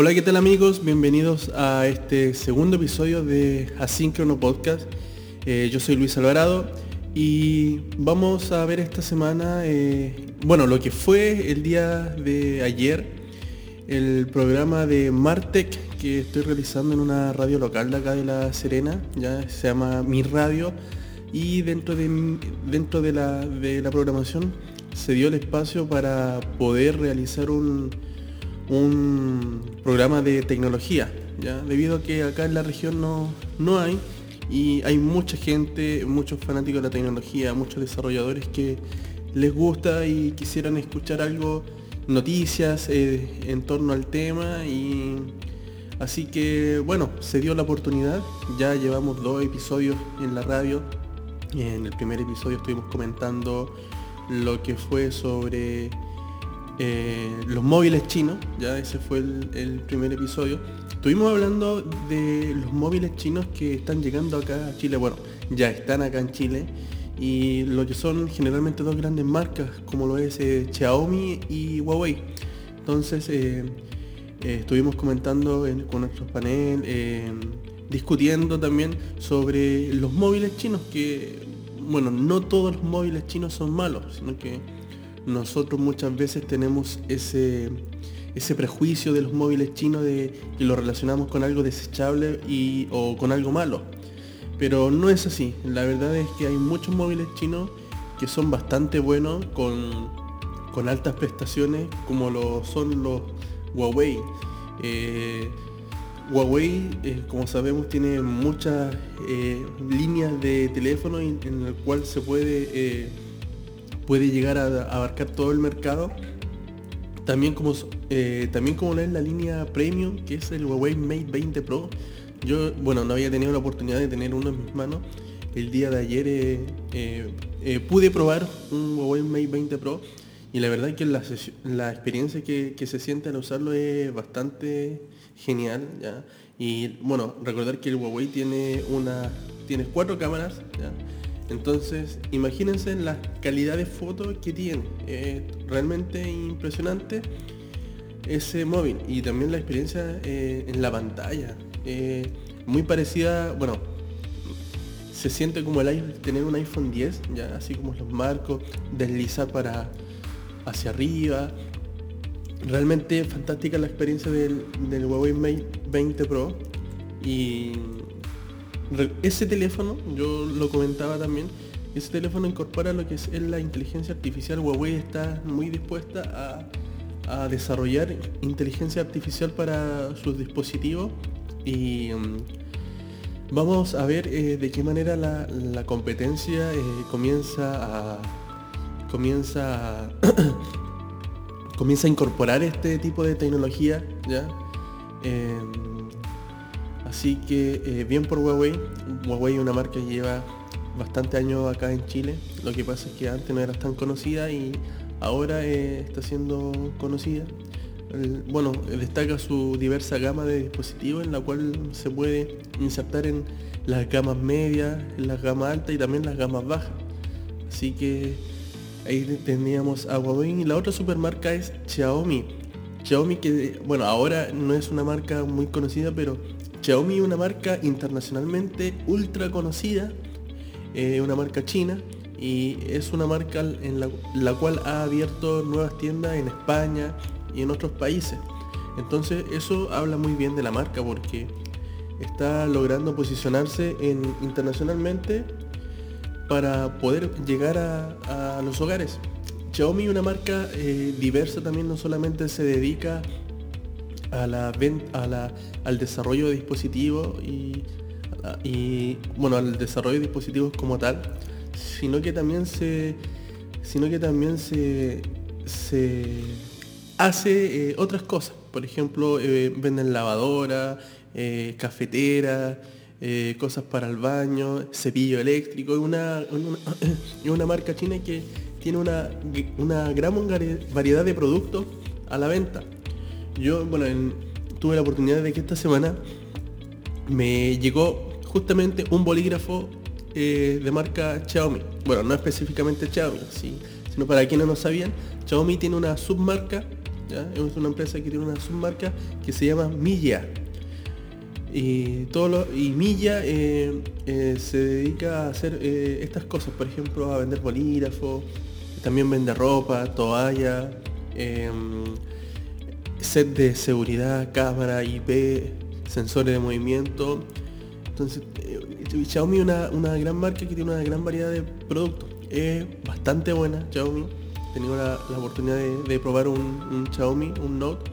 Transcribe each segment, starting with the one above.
Hola, ¿qué tal amigos? Bienvenidos a este segundo episodio de Asíncrono Podcast. Eh, yo soy Luis Alvarado y vamos a ver esta semana, eh, bueno, lo que fue el día de ayer, el programa de Martec que estoy realizando en una radio local de acá de La Serena, ya se llama Mi Radio, y dentro de, dentro de, la, de la programación se dio el espacio para poder realizar un, un programa de tecnología, ¿ya? debido a que acá en la región no, no hay y hay mucha gente, muchos fanáticos de la tecnología, muchos desarrolladores que les gusta y quisieran escuchar algo, noticias eh, en torno al tema y así que bueno, se dio la oportunidad, ya llevamos dos episodios en la radio en el primer episodio estuvimos comentando lo que fue sobre eh, los móviles chinos, ya ese fue el, primer episodio. Estuvimos hablando de los móviles chinos que están llegando acá a Chile, bueno, ya están acá en Chile, y lo que son generalmente dos grandes marcas, como lo es eh, Xiaomi y Huawei. Entonces, eh, estuvimos comentando con nuestros panel, discutiendo también sobre los móviles chinos, que, bueno, no todos los móviles chinos son malos, sino que nosotros muchas veces tenemos ese, ese prejuicio de los móviles chinos de que lo relacionamos con algo desechable y, o con algo malo. Pero no es así. La verdad es que hay muchos móviles chinos que son bastante buenos con, con altas prestaciones como lo son los Huawei. Eh, Huawei, eh, como sabemos, tiene muchas eh, líneas de teléfono en, en el cual se puede puede llegar a, abarcar todo el mercado. También como, eh, también como es la línea premium, que es el Huawei Mate 20 Pro. Yo, bueno, no había tenido la oportunidad de tener uno en mis manos. El día de ayer eh, eh, pude probar un Huawei Mate 20 Pro y la verdad es que la, la experiencia que, se siente al usarlo es bastante genial. ¿ya? Y bueno, recordar que el Huawei tiene una tiene cuatro cámaras. Entonces, imagínense la calidad de fotos que tiene. realmente impresionante ese móvil. Y también la experiencia eh, en la pantalla. muy parecida, bueno, se siente como el tener un iPhone 10, ya así como los marcos, deslizar para hacia arriba. Realmente fantástica la experiencia del, del Huawei Mate 20 Pro. Y ese teléfono, yo lo comentaba también, ese teléfono incorpora lo que es la inteligencia artificial. Huawei está muy dispuesta a, desarrollar inteligencia artificial para sus dispositivos y mm, vamos a ver eh, de qué manera la, competencia eh, comienza a comienza comienza a incorporar este tipo de tecnología ya em, Así que eh, bien por Huawei. Huawei es una marca que lleva bastante años acá en Chile. Lo que pasa es que antes no era tan conocida y ahora eh, está siendo conocida. bueno, destaca su diversa gama de dispositivos en la cual se puede insertar en las gamas medias, en las gamas altas y también las gamas bajas. Así que ahí teníamos a Huawei y la otra supermarca es Xiaomi. Xiaomi que, bueno, ahora no es una marca muy conocida, pero Xiaomi es una marca internacionalmente ultra conocida, eh, una marca china y es una marca en la, cual ha abierto nuevas tiendas en España y en otros países. Entonces eso habla muy bien de la marca porque está logrando posicionarse en, internacionalmente para poder llegar a, los hogares. Xiaomi es una marca eh, diversa también, no solamente se dedica a la, a la, al desarrollo de dispositivos y, bueno al desarrollo de dispositivos como tal sino que también se sino que también se, se hace eh, otras cosas. Por ejemplo eh, venden lavadora eh, cafetera cosas para el baño cepillo eléctrico. Es una, una, una marca china que tiene una, una gran variedad de productos a la venta yo, bueno, tuve la oportunidad de que esta semana me llegó justamente un bolígrafo eh, de marca Xiaomi. Bueno, no específicamente Xiaomi, sino para quienes no sabían, Xiaomi tiene una submarca Es una empresa que tiene una submarca que se llama Milla. Y, todo lo, y Milla eh, eh, se dedica a hacer estas cosas, por ejemplo, a vender bolígrafos, también vende ropa, toalla, em, set de seguridad, cámara, IP, sensores de movimiento. Entonces, Xiaomi es una, una, gran marca que tiene una gran variedad de productos. Es bastante buena Xiaomi. He tenido la, oportunidad de, probar un, un Xiaomi, un Note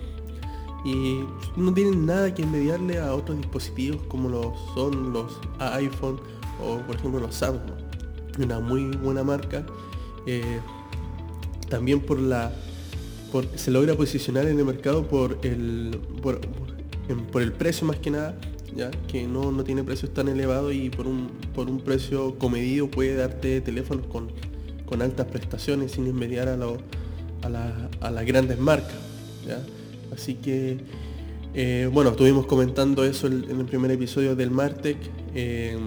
y no tienen nada que envidiarle a otros dispositivos como lo son los iPhone o por ejemplo los Samsung. Una muy buena marca. Eh, también por la se logra posicionar en el mercado por el por, el precio más que nada ya que no, no, tiene precios tan elevados y por un por un precio comedido puede darte teléfonos con, con altas prestaciones sin envidiar a, a, a las grandes marcas ¿ya? Así que, eh, bueno, estuvimos comentando eso en el primer episodio del Martec, eh,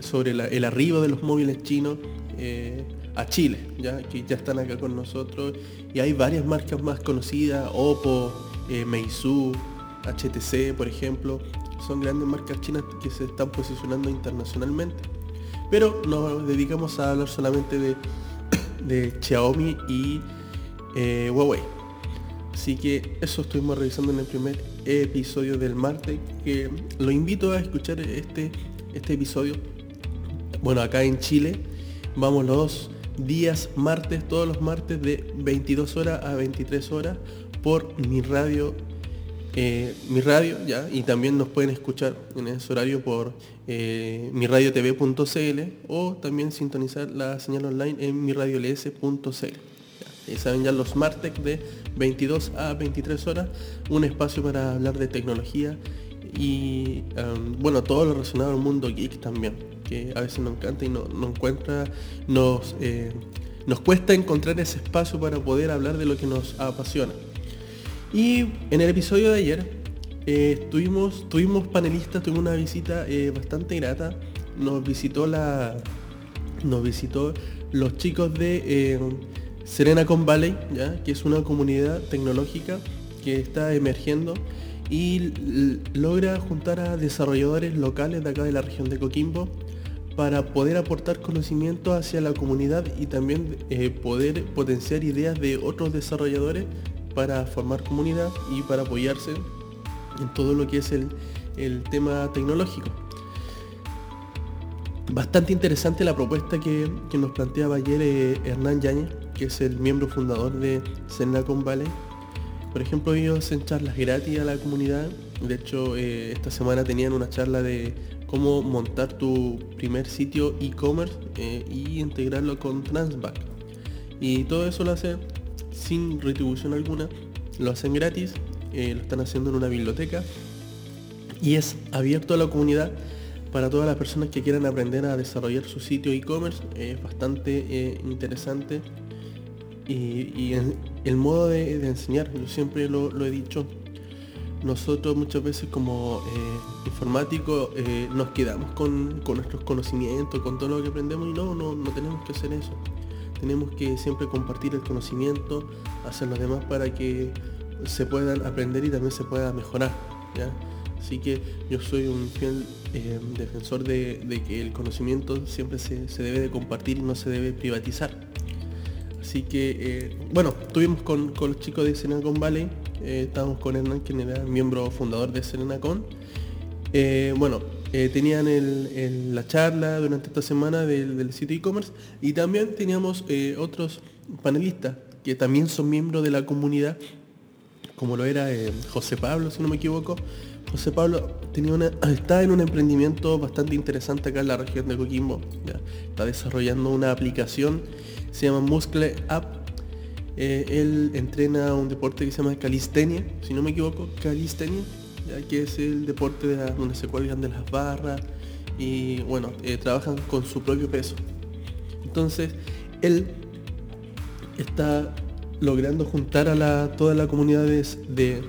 sobre el arribo de los móviles chinos eh, a Chile, ¿ya? que ya están acá con nosotros. Y hay varias marcas más conocidas, Oppo, Meizu, HTC, por ejemplo. Son grandes marcas chinas que se están posicionando internacionalmente. Pero nos dedicamos a hablar solamente de, de Xiaomi y Huawei. Así que eso estuvimos revisando en el primer episodio del martes, que lo invito a escuchar este, este episodio. Bueno, acá en Chile vamos los días martes, todos los martes de 22 horas a 23 horas por mi radio, eh, mi radio, ya, y también nos pueden escuchar en ese horario por eh, miradiotv.cl o también sintonizar la señal online en miradiols.cl. Ya, saben ya los martes de 22 a 23 horas, un espacio para hablar de tecnología y um, bueno, todo lo relacionado al mundo geek también, que a veces nos encanta y no, encuentra, nos, eh, nos cuesta encontrar ese espacio para poder hablar de lo que nos apasiona. Y en el episodio de ayer eh, tuvimos, tuvimos panelistas, tuvimos una visita eh, bastante grata. Nos visitó la. Nos visitó los chicos de Serenacon Valley, ¿ya? que es una comunidad tecnológica que está emergiendo y logra juntar a desarrolladores locales de acá de la región de Coquimbo para poder aportar conocimiento hacia la comunidad y también eh, poder potenciar ideas de otros desarrolladores para formar comunidad y para apoyarse en todo lo que es el, tema tecnológico. Bastante interesante la propuesta que, nos planteaba ayer eh, Hernán Yáñez, que es el miembro fundador de Senacon Valley. Por ejemplo, ellos hacen charlas gratis a la comunidad. De hecho, eh, esta semana tenían una charla de cómo montar tu primer sitio e-commerce eh, y integrarlo con Transback. Y todo eso lo hacen sin retribución alguna. Lo hacen gratis, eh, lo están haciendo en una biblioteca y es abierto a la comunidad para todas las personas que quieran aprender a desarrollar su sitio e-commerce. Es bastante interesante y, el modo de, enseñar, yo siempre lo, he dicho, nosotros muchas veces como eh, informáticos eh, nos quedamos con, nuestros conocimientos, con todo lo que aprendemos y no, no, no tenemos que hacer eso. Tenemos que siempre compartir el conocimiento, hacer los demás para que se puedan aprender y también se pueda mejorar. Así que yo soy un fiel eh, defensor de, que el conocimiento siempre se, se debe de compartir y no se debe privatizar. Así que, bueno, estuvimos con, los chicos de Senacon Valley, eh, estábamos con Hernán, quien era miembro fundador de Senacon. Eh, bueno, tenían la charla durante esta semana del, sitio e-commerce y también teníamos otros panelistas que también son miembros de la comunidad, como lo era José Pablo, si no me equivoco. José Pablo tenía una, está en un emprendimiento bastante interesante acá en la región de Coquimbo. Está desarrollando una aplicación se llama Muscle Up. Eh, él entrena un deporte que se llama calistenia, si no me equivoco, calistenia, ya que es el deporte de donde se cuelgan de las barras y bueno, eh, trabajan con su propio peso. Entonces, él está logrando juntar a la, toda la comunidad de,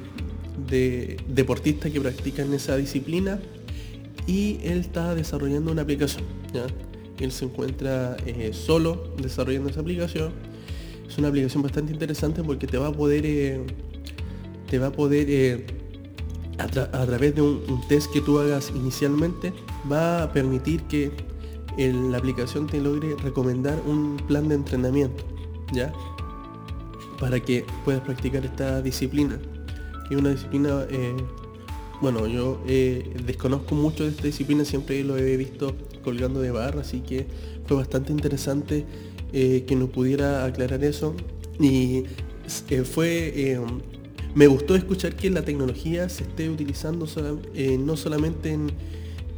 de deportistas que practican esa disciplina y él está desarrollando una aplicación. ¿ya? él se encuentra eh, solo desarrollando esa aplicación, es una aplicación bastante interesante porque te va a poder, te va a poder a, través de un, test que tú hagas inicialmente, va a permitir que la aplicación te logre recomendar un plan de entrenamiento, ¿ya? Para que puedas practicar esta disciplina. Que es una disciplina, eh, bueno, yo eh, desconozco mucho de esta disciplina, siempre lo he visto colgando de barra, así que fue bastante interesante eh, que nos pudiera aclarar eso. Y fue me gustó escuchar que la tecnología se esté utilizando no solamente en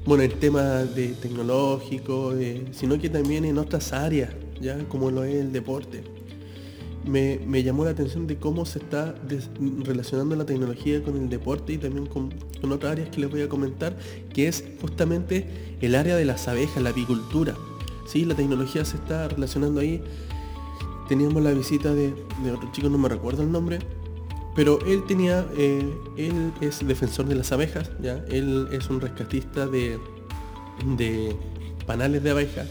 bueno, el tema de tecnológico, sino que también en otras áreas, ya como lo es el deporte. Me, llamó la atención de cómo se está relacionando la tecnología con el deporte y también con, otras áreas que les voy a comentar, que es justamente el área de las abejas, la apicultura. ¿Sí? La tecnología se está relacionando ahí. Teníamos la visita de, otro chico, no me recuerdo el nombre, pero él tenía, eh, él es defensor de las abejas, ¿ya? Él es un rescatista de, de panales de abejas.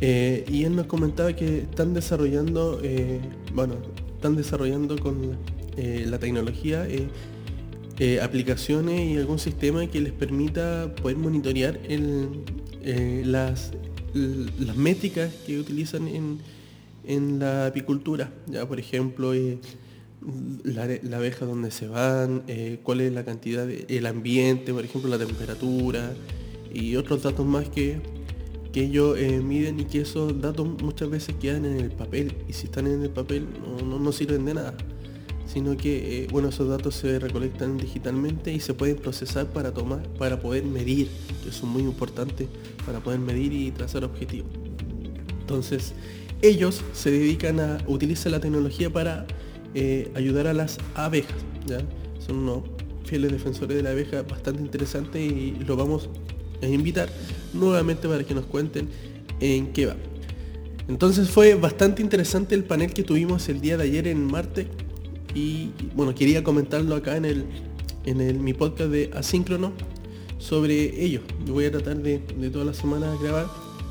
Eh, y él nos comentaba que están desarrollando, eh, bueno, están desarrollando con la tecnología aplicaciones y algún sistema que les permita poder monitorear las, las métricas que utilizan en, en la apicultura. Ya, por ejemplo, la, abeja donde se van, eh, cuál es la cantidad, de, el ambiente, por ejemplo, la temperatura y otros datos más que, que ellos eh, miden y que esos datos muchas veces quedan en el papel. Y si están en el papel no, no, sirven de nada sino que eh, bueno esos datos se recolectan digitalmente y se pueden procesar para tomar para poder medir que es muy importante para poder medir y trazar objetivos entonces ellos se dedican a utilizar la tecnología para eh, ayudar a las abejas. ¿ya? Son unos fieles defensores de la abeja bastante interesantes y lo vamos a invitar nuevamente para que nos cuenten en qué va. Entonces fue bastante interesante el panel que tuvimos el día de ayer en Marte y bueno, quería comentarlo acá en el en el, mi podcast de Asíncrono sobre ello. Yo voy a tratar de, de todas las semanas grabar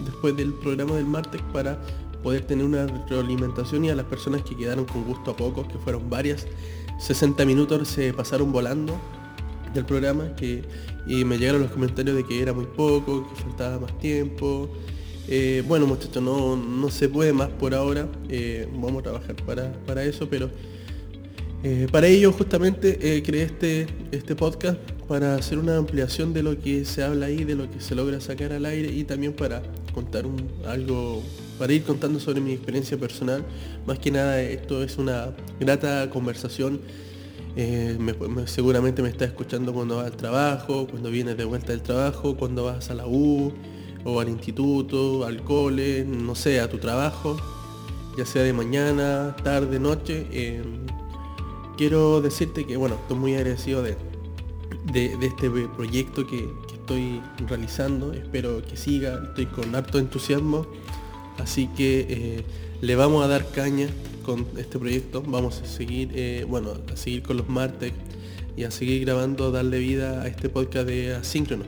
después del programa del martes para poder tener una retroalimentación y a las personas que quedaron con gusto a pocos, que fueron varias, 60 minutos se pasaron volando del programa que, y me llegaron los comentarios de que era muy poco, que faltaba más tiempo. Eh, bueno muchachos, no, no, se puede más por ahora, eh, vamos a trabajar para, para eso, pero eh, para ello justamente creé este, este podcast para hacer una ampliación de lo que se habla ahí, de lo que se logra sacar al aire y también para contar algo para ir contando sobre mi experiencia personal. Más que nada esto es una grata conversación. Eh, seguramente me está escuchando cuando vas al trabajo, cuando vienes de vuelta del trabajo, cuando vas a la U o al instituto, al cole, no sé, a tu trabajo, ya sea de mañana, tarde, noche. Eh, quiero decirte que, bueno, estoy muy agradecido de, de, este proyecto que, estoy realizando. Espero que siga, estoy con harto entusiasmo Así que eh, le vamos a dar caña con este proyecto. Vamos a seguir, eh, bueno, a seguir con los martes y a seguir grabando, darle vida a este podcast de Asíncrono.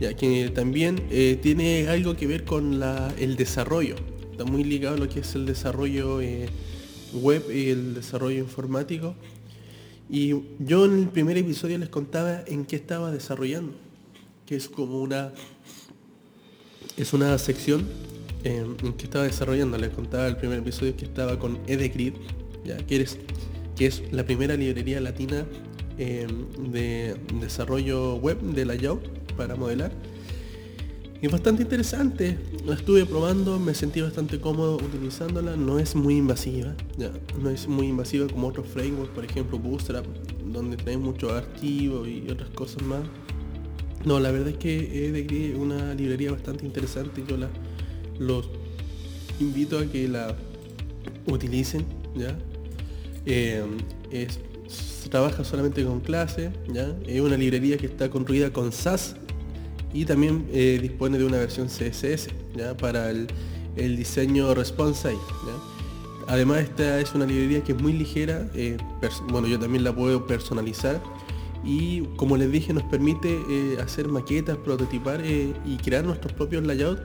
Ya que también eh, tiene algo que ver con el desarrollo. Está muy ligado a lo que es el desarrollo web y el desarrollo informático. Y yo en el primer episodio les contaba en qué estaba desarrollando, que es como una es una sección en que estaba desarrollando. Les contaba el primer episodio que estaba con Edegrid, ya que, eres, que es la primera librería latina em, de desarrollo web de la layout para modelar. Y es bastante interesante. La estuve probando, me sentí bastante cómodo utilizándola. No es muy invasiva, ya, no es muy invasiva como otros frameworks, por ejemplo Bootstrap, donde trae muchos archivos y otras cosas más. No, la verdad es que es una librería bastante interesante. Yo la, los invito a que la utilicen, ¿ya? Eh, es, trabaja solamente con clase, ¿ya? Es una librería que está construida con SAS y también eh, dispone de una versión CSS. Para el, diseño responsive, Además esta es una librería que es muy ligera, eh, bueno yo también la puedo personalizar y como les dije nos permite hacer maquetas, prototipar y crear nuestros propios layouts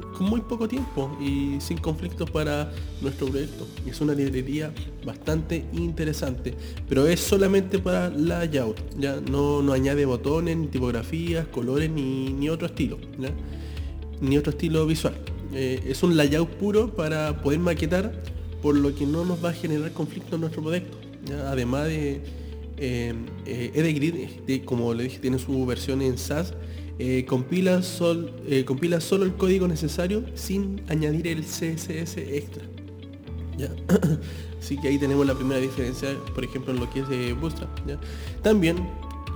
con muy poco tiempo y sin conflictos para nuestro proyecto. Es una librería bastante interesante, pero es solamente para layout, ya no, no añade botones, ni tipografías, colores, ni, otro estilo, ni otro estilo visual. Eh, es un layout puro para poder maquetar, por lo que no nos va a generar conflicto en nuestro proyecto. Además de eh, eh como le dije, tiene su versión en SAS eh, compila, eh, compila solo el código necesario sin añadir el CSS extra. Así que ahí tenemos la primera diferencia, por ejemplo, en lo que es de Bootstrap. También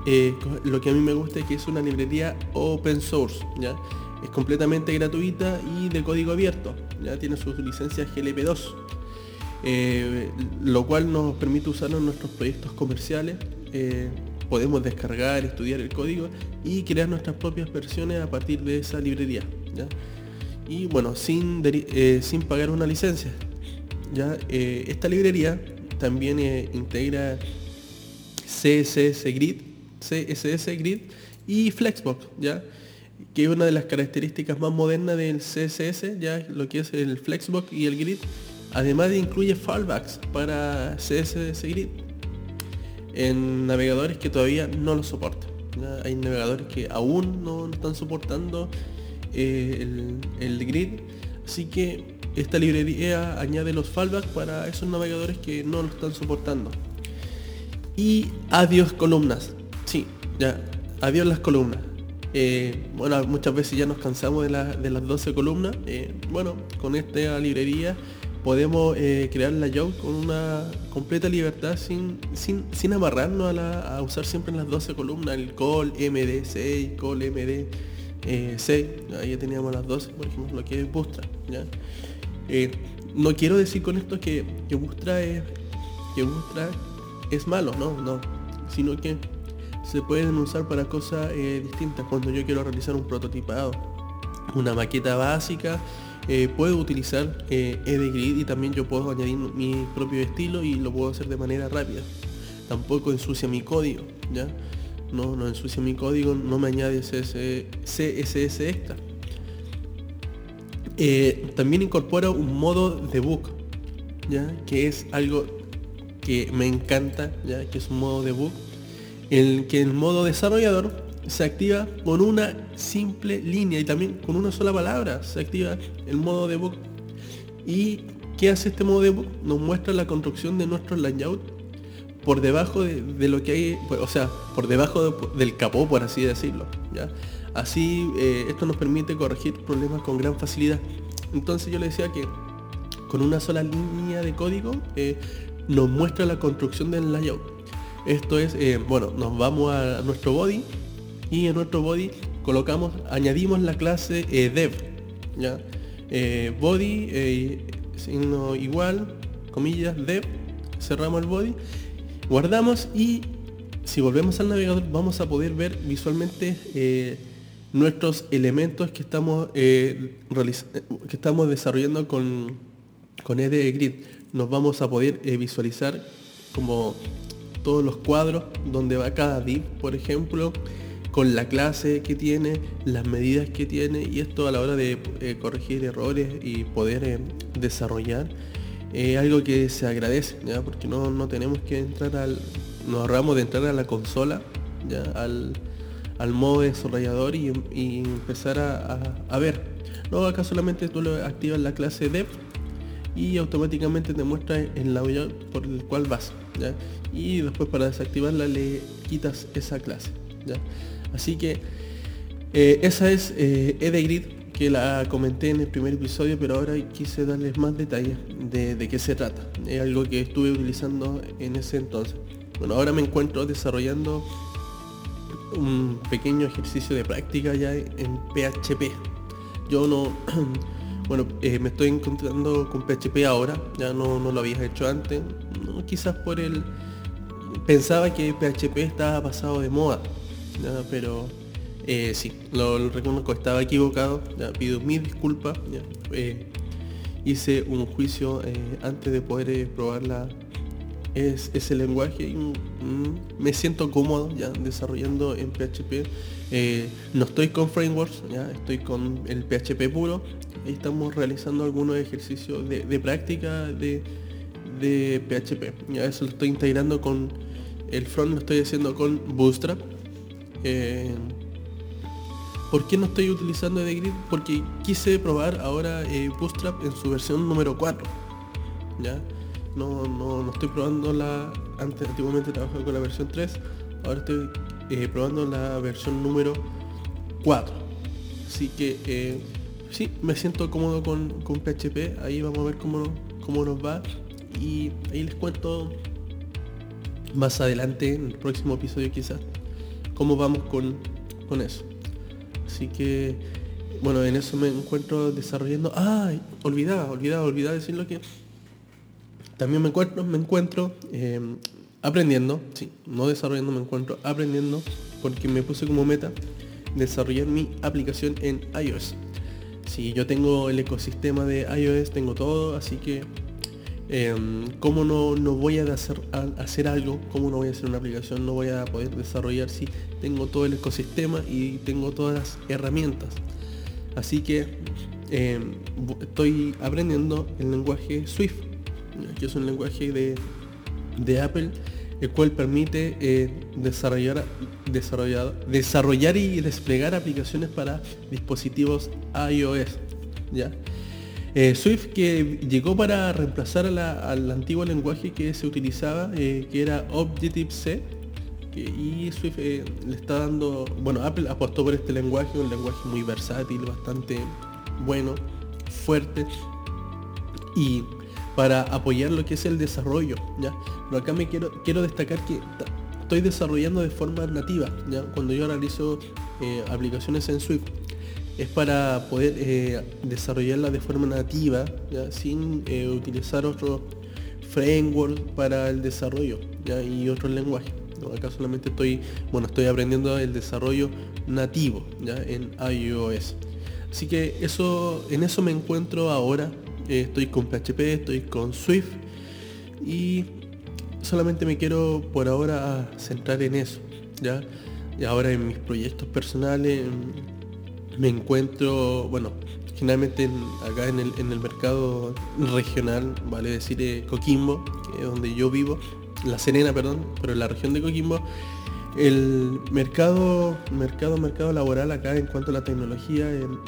eh, lo que a mí me gusta es que es una librería open source. ¿ya? Es completamente gratuita y de código abierto. Ya tiene sus licencias GLP2. lo cual nos permite usarlo en nuestros proyectos comerciales podemos descargar, estudiar el código y crear nuestras propias versiones a partir de esa librería. Y bueno, sin, eh, sin pagar una licencia. ¿ya? Eh, esta librería también eh, integra CSS Grid, CSS Grid y Flexbox, ¿ya? que es una de las características más modernas del CSS, ya lo que es el Flexbox y el Grid. Además de incluye fallbacks para CSS Grid en navegadores que todavía no lo soportan. Hay navegadores que aún no están soportando eh, el, grid, así que esta librería añade los fallbacks para esos navegadores que no lo están soportando. Y adiós columnas. Sí, ya, adiós las columnas. Eh, bueno, muchas veces ya nos cansamos de, de las 12 columnas. Eh, bueno, con esta librería podemos eh, crear la layout con una completa libertad sin, sin, amarrarnos a, usar siempre las 12 columnas, el call MD6, call MD6, eh, ahí ya teníamos las 12, por ejemplo, lo que es Bootstrap. Eh, no quiero decir con esto que, que Bootstrap es, que es malo, no, no, sino que se pueden usar para cosas distintas. Cuando yo quiero realizar un prototipado, una maqueta básica, eh, puedo utilizar eh, EdGrid y también yo puedo añadir mi propio estilo y lo puedo hacer de manera rápida. Tampoco ensucia mi código, ¿ya? No, no ensucia mi código, no me añade CSS extra. Eh, también incorpora un modo debug, ¿ya? Que es algo que me encanta, ¿ya? Que es un modo debug. El que el modo desarrollador se activa con una simple línea y también con una sola palabra se activa el modo debug. ¿Y qué hace este modo debug? Nos muestra la construcción de nuestro layout por debajo de, lo que hay, pues, o sea, por debajo del capó, por así decirlo. ¿ya? Así eh, esto nos permite corregir problemas con gran facilidad. Entonces yo le decía que con una sola línea de código eh, nos muestra la construcción del layout. Esto es, eh, bueno, nos vamos a nuestro body y en nuestro body colocamos, añadimos la clase eh, dev, ¿ya? Eh, body, eh, signo igual, comillas, dev, cerramos el body, guardamos y si volvemos al navegador vamos a poder ver visualmente nuestros elementos que estamos, que estamos desarrollando con, con EDGrid. Nos vamos a poder visualizar como todos los cuadros donde va cada div, por ejemplo, con la clase que tiene, las medidas que tiene y esto a la hora de eh, corregir errores y poder eh, desarrollar es algo que se agradece, porque no, no, tenemos que entrar al, nos ahorramos de entrar a la consola, ¿ya? Al, al modo desarrollador y, empezar a, ver. No, acá solamente tú lo activas la clase dev y automáticamente te muestra el layout por el cual vas. ¿ya? Y después para desactivarla le quitas esa clase. ¿ya? Así que eh, esa es eh, EdeGrid que la comenté en el primer episodio, pero ahora quise darles más detalles de, qué se trata. Es algo que estuve utilizando en ese entonces. Bueno, ahora me encuentro desarrollando un pequeño ejercicio de práctica ya en PHP. Yo no, bueno, eh, me estoy encontrando con PHP ahora, ya no, no lo había hecho antes, quizás por el... Pensaba que PHP estaba pasado de moda, pero eh, sí, lo, reconozco, estaba equivocado, pido mil disculpas. Eh, hice un juicio eh, antes de poder probar la, es ese lenguaje y mm, me siento cómodo ya desarrollando en PHP. Eh, no estoy con frameworks, ya estoy con el PHP puro. y estamos realizando algunos ejercicios de, práctica de, de, PHP. Ya eso lo estoy integrando con el front, lo estoy haciendo con Bootstrap. Eh, ¿Por qué no estoy utilizando Edegrid? Porque quise probar ahora eh, Bootstrap en su versión número 4. ¿ya? No, no, estoy probando la... Antes, antiguamente trabajaba con la versión 3. Ahora estoy eh, probando la versión número 4. Así que eh, sí, me siento cómodo con, con, PHP. Ahí vamos a ver cómo, cómo nos va. Y ahí les cuento más adelante, en el próximo episodio quizás, cómo vamos con, con eso. Así que, bueno, en eso me encuentro desarrollando... ¡Ay! Olvidaba, olvidaba, olvidaba decirlo que también me encuentro, me encuentro eh, aprendiendo, sí, no desarrollando, me encuentro aprendiendo porque me puse como meta desarrollar mi aplicación en iOS. Si yo tengo el ecosistema de iOS, tengo todo, así que em, ¿cómo no, no voy a hacer, hacer algo? ¿Cómo no voy a hacer una aplicación? No voy a poder desarrollar si tengo todo el ecosistema y tengo todas las herramientas. Así que em, estoy aprendiendo el lenguaje Swift que es un lenguaje de, Apple, el cual permite eh, desarrollar, desarrollar, desarrollar y desplegar aplicaciones para dispositivos iOS. ¿ya? Eh, Swift que llegó para reemplazar al antiguo lenguaje que se utilizaba, eh, que era Objective-C, y Swift le está dando, bueno, Apple apostó por este lenguaje, un lenguaje muy versátil, bastante bueno, fuerte, y para apoyar lo que es el desarrollo, ¿ya? Pero acá me quiero, quiero destacar que estoy desarrollando de forma nativa, ¿ya? Cuando yo realizo eh, aplicaciones en Swift, es para poder eh, desarrollarla de forma nativa, ¿ya? sin eh, utilizar otro framework para el desarrollo ¿ya? y otro lenguaje. Acá solamente estoy, bueno, estoy aprendiendo el desarrollo nativo ¿ya? en iOS. Así que eso, en eso me encuentro ahora, eh, estoy con PHP, estoy con Swift y solamente me quiero por ahora centrar en eso, ¿ya? Y ahora en mis proyectos personales me encuentro, bueno, generalmente acá en el, mercado regional, vale decir eh, Coquimbo, que es donde yo vivo, La Serena, perdón, pero en la región de Coquimbo, el mercado, mercado, mercado laboral acá en cuanto a la tecnología, el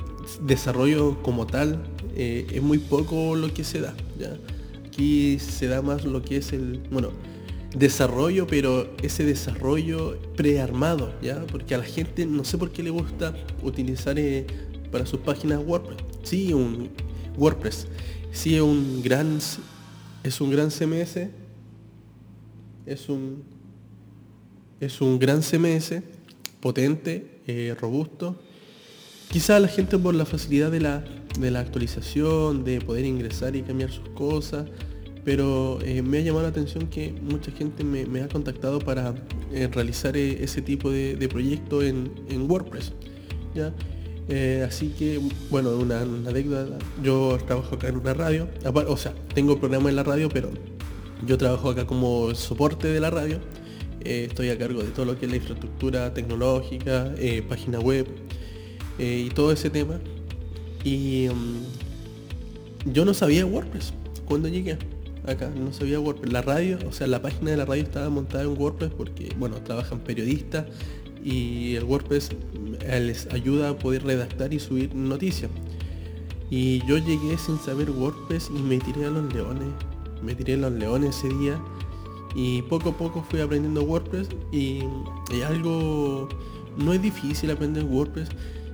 desarrollo como tal, eh, es muy poco lo que se da. ¿ya? Aquí se da más lo que es el, bueno, desarrollo, pero ese desarrollo prearmado, ¿ya? Porque a la gente no sé por qué le gusta utilizar eh, para sus páginas WordPress. Sí, un WordPress. Sí, es un gran es un gran CMS. Es un es un gran CMS potente, eh, robusto. Quizá la gente por la facilidad de la de la actualización, de poder ingresar y cambiar sus cosas, pero eh, me ha llamado la atención que mucha gente me, ha contactado para eh, realizar eh, ese tipo de, proyecto en, WordPress. ¿ya? así que, bueno, una, una yo trabajo acá en una radio, o sea, tengo programa en la radio, pero yo trabajo acá como soporte de la radio, estoy a cargo de todo lo que es la infraestructura tecnológica, página web y todo ese tema. Y mm, yo no sabía WordPress cuando llegué acá, no sabía WordPress. La radio, o sea, la página de la radio estaba montada en WordPress porque, bueno, trabajan periodistas y el WordPress eh, les ayuda a poder redactar y subir noticias. Y yo llegué sin saber WordPress y me tiré a los leones. Me tiré a los leones ese día y poco a poco fui aprendiendo WordPress y, y algo no es difícil aprender WordPress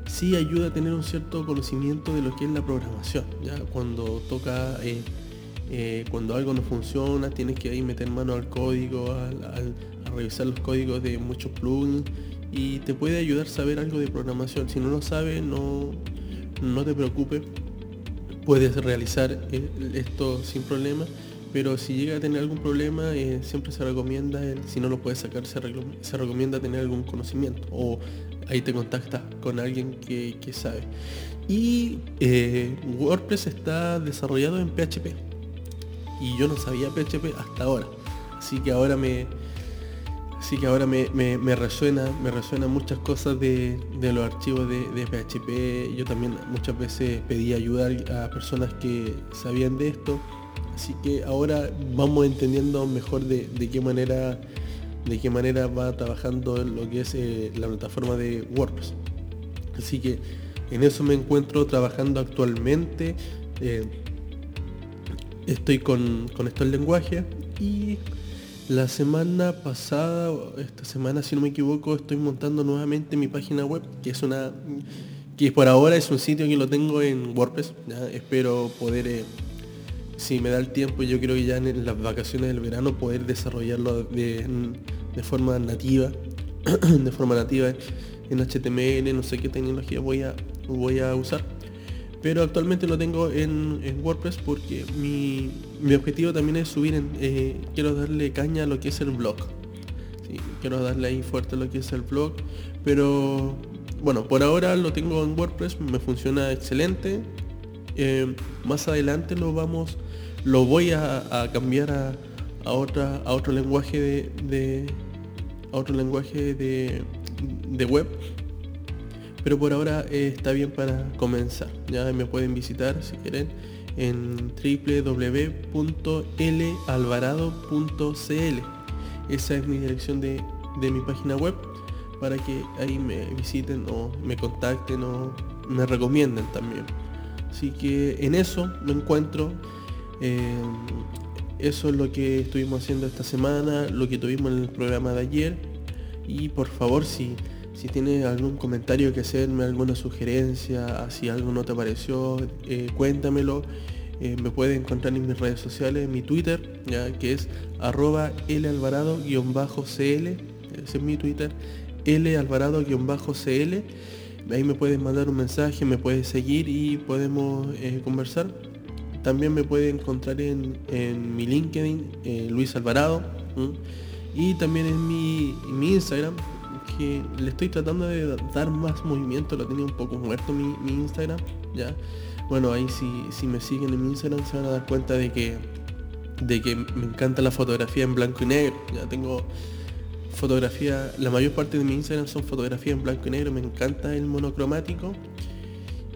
sí ayuda a tener un cierto conocimiento de lo que es la programación. ¿ya? Cuando toca, eh, eh, cuando algo no funciona, tienes que ahí meter mano al código, a revisar los códigos de muchos plugins y te puede ayudar a saber algo de programación. Si no lo sabes, no, no te preocupes, puedes realizar eh, esto sin problema. Pero si llega a tener algún problema, siempre se recomienda, si no lo puedes sacar, se, recomienda tener algún conocimiento o ahí te contactas con alguien que, sabe. Y eh, WordPress está desarrollado en PHP. Y yo no sabía PHP hasta ahora. Así que ahora me, así que ahora me, me, resuena, me resuenan muchas cosas de, los archivos de, PHP. Yo también muchas veces pedí ayuda a personas que sabían de esto. Así que ahora vamos entendiendo mejor de, qué manera de qué manera va trabajando lo que es eh, la plataforma de WordPress. Así que en eso me encuentro trabajando actualmente. Eh, estoy con, con estos lenguajes y la semana pasada, esta semana si no me equivoco, estoy montando nuevamente mi página web, que es una que por ahora es un sitio que lo tengo en WordPress. Espero poder, eh, si me da el tiempo, yo creo que ya en las vacaciones del verano poder desarrollarlo de, de forma nativa, de forma nativa en HTML, no sé qué tecnología voy a, voy a usar pero actualmente lo tengo en, WordPress porque mi, objetivo también es subir, en, eh, quiero darle caña a lo que es el blog. quiero darle ahí fuerte a lo que es el blog, pero bueno, por ahora lo tengo en WordPress, me funciona excelente. Eh, más adelante lo vamos, lo voy a, cambiar a, a, otra, a otro lenguaje de, a otro lenguaje de, de web pero por ahora eh, está bien para comenzar. Ya me pueden visitar si quieren en www.lalvarado.cl. Esa es mi dirección de, mi página web para que ahí me visiten o me contacten o me recomienden también. Así que en eso me encuentro. Eh, eso es lo que estuvimos haciendo esta semana, lo que tuvimos en el programa de ayer. Y por favor, si si tienes algún comentario que hacerme, alguna sugerencia, si algo no te pareció, eh, cuéntamelo. Eh, me puedes encontrar en mis redes sociales, en mi Twitter, ya que es arroba lalvarado-cl, ese es mi Twitter, lalvarado-cl. Ahí me puedes mandar un mensaje, me puedes seguir y podemos eh, conversar. También me puedes encontrar en, mi LinkedIn, Luis Alvarado, y también en mi, en mi Instagram, que le estoy tratando de dar más movimiento, lo tenía un poco muerto mi, Instagram, ya. Bueno, ahí si, si me siguen en mi Instagram se van a dar cuenta de que de que me encanta la fotografía en blanco y negro. Ya tengo fotografía, la mayor parte de mi Instagram son fotografías en blanco y negro, me encanta el monocromático.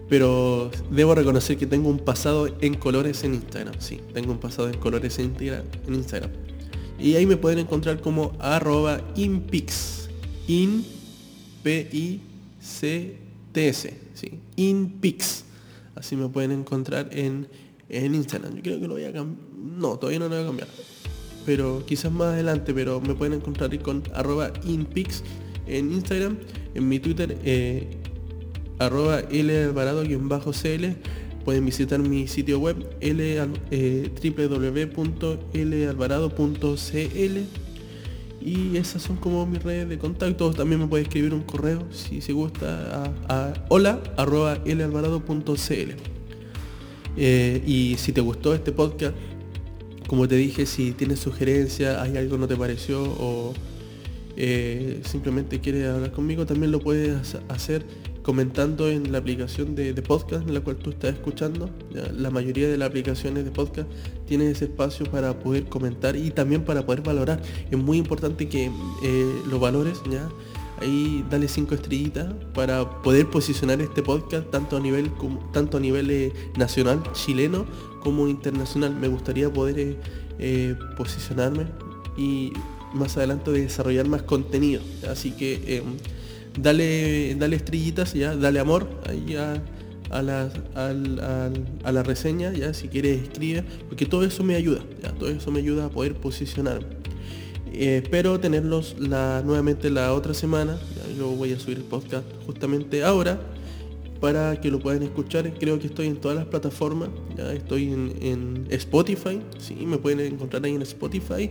Pero debo reconocer que tengo un pasado en colores en Instagram. Sí, tengo un pasado en colores en Instagram. Y ahí me pueden encontrar como arroba impix in p c ¿sí? inpix así me pueden encontrar en, en Instagram. Yo creo que lo voy a cambiar no todavía no lo voy a cambiar. Pero quizás más adelante pero me pueden encontrar con arroba inpix en Instagram en mi Twitter eh, arroba cl pueden visitar mi sitio web l, eh, y esas son como mis redes de contacto. También me puede escribir un correo si se gusta a, hola arroba eh, y si te gustó este podcast, como te dije, si tienes sugerencias, hay algo no te pareció o eh, simplemente quieres hablar conmigo, también lo puedes hacer comentando en la aplicación de, podcast en la cual tú estás escuchando. La mayoría de las aplicaciones de podcast tienen ese espacio para poder comentar y también para poder valorar. Es muy importante que eh, los valores, ¿ya? ahí dale cinco estrellitas para poder posicionar este podcast tanto a nivel como, tanto a nivel eh, nacional chileno como internacional me gustaría poder eh, posicionarme y más adelante desarrollar más contenido así que dale, dale estrellitas, ya, dale amor ahí a, la, a, reseña, ya, si quieres escribe, porque todo eso me ayuda, todo eso me ayuda a poder posicionarme. Eh, espero tenerlos la, nuevamente la otra semana, yo voy a subir el podcast justamente ahora, para que lo puedan escuchar. Creo que estoy en todas las plataformas. Ya estoy en, en Spotify. Sí, me pueden encontrar ahí en Spotify.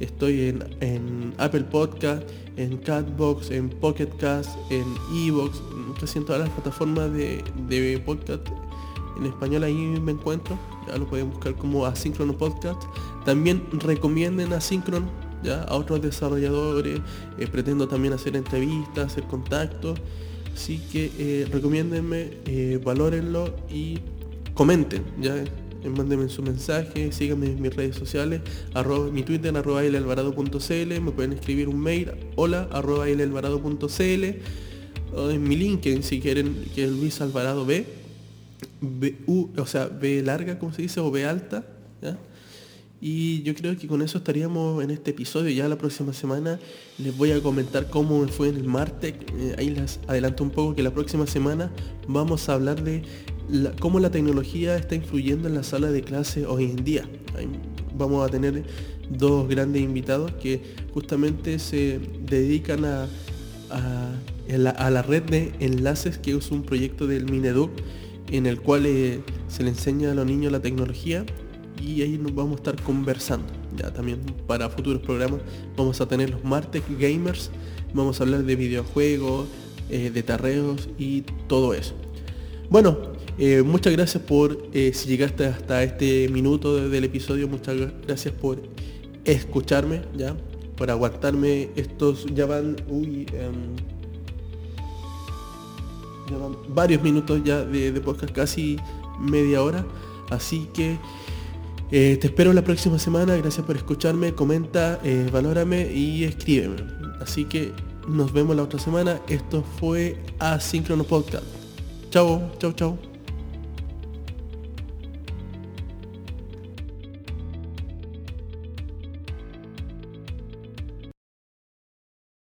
Estoy en, Apple Podcast, en Catbox, en Pocket Cast, en Evox, casi en todas las plataformas de, podcast en español ahí me encuentro. Ya lo pueden buscar como Asíncrono Podcast. También recomienden Asíncrono ya a otros desarrolladores. Eh, pretendo también hacer entrevistas, hacer contactos. Así que eh, recomiéndenme, eh, valórenlo y comenten. Ya mándenme su mensaje, síganme en mis redes sociales, arroba, mi Twitter, arroba elalvarado.cl, me pueden escribir un mail, hola, arroba elalvarado.cl, o en mi LinkedIn si quieren, que es Luis Alvarado B, B U, o sea, B larga, como se dice, o B alta. Y yo creo que con eso estaríamos en este episodio. Ya la próxima semana les voy a comentar cómo me fue en el Martec. Eh, ahí les adelanto un poco que la próxima semana vamos a hablar de cómo la tecnología está influyendo en la sala de clase hoy en día. vamos a tener dos grandes invitados que justamente se dedican a, la, red de enlaces, que es un proyecto del Mineduc en el cual eh, se le enseña a los niños la tecnología y ahí nos vamos a estar conversando. Ya también para futuros programas vamos a tener los Martech Gamers, vamos a hablar de videojuegos, eh, de tarreos y todo eso. Bueno, eh, muchas gracias por, eh, si llegaste hasta este minuto del episodio, muchas gracias por escucharme, ya, por aguantarme estos, ya van, uy, em, varios minutos ya de, podcast, casi media hora, así que eh, te espero la próxima semana, gracias por escucharme, comenta, valórame y escríbeme. Así que nos vemos la otra semana. Esto fue Asíncrono Podcast. Chao, chao, chao.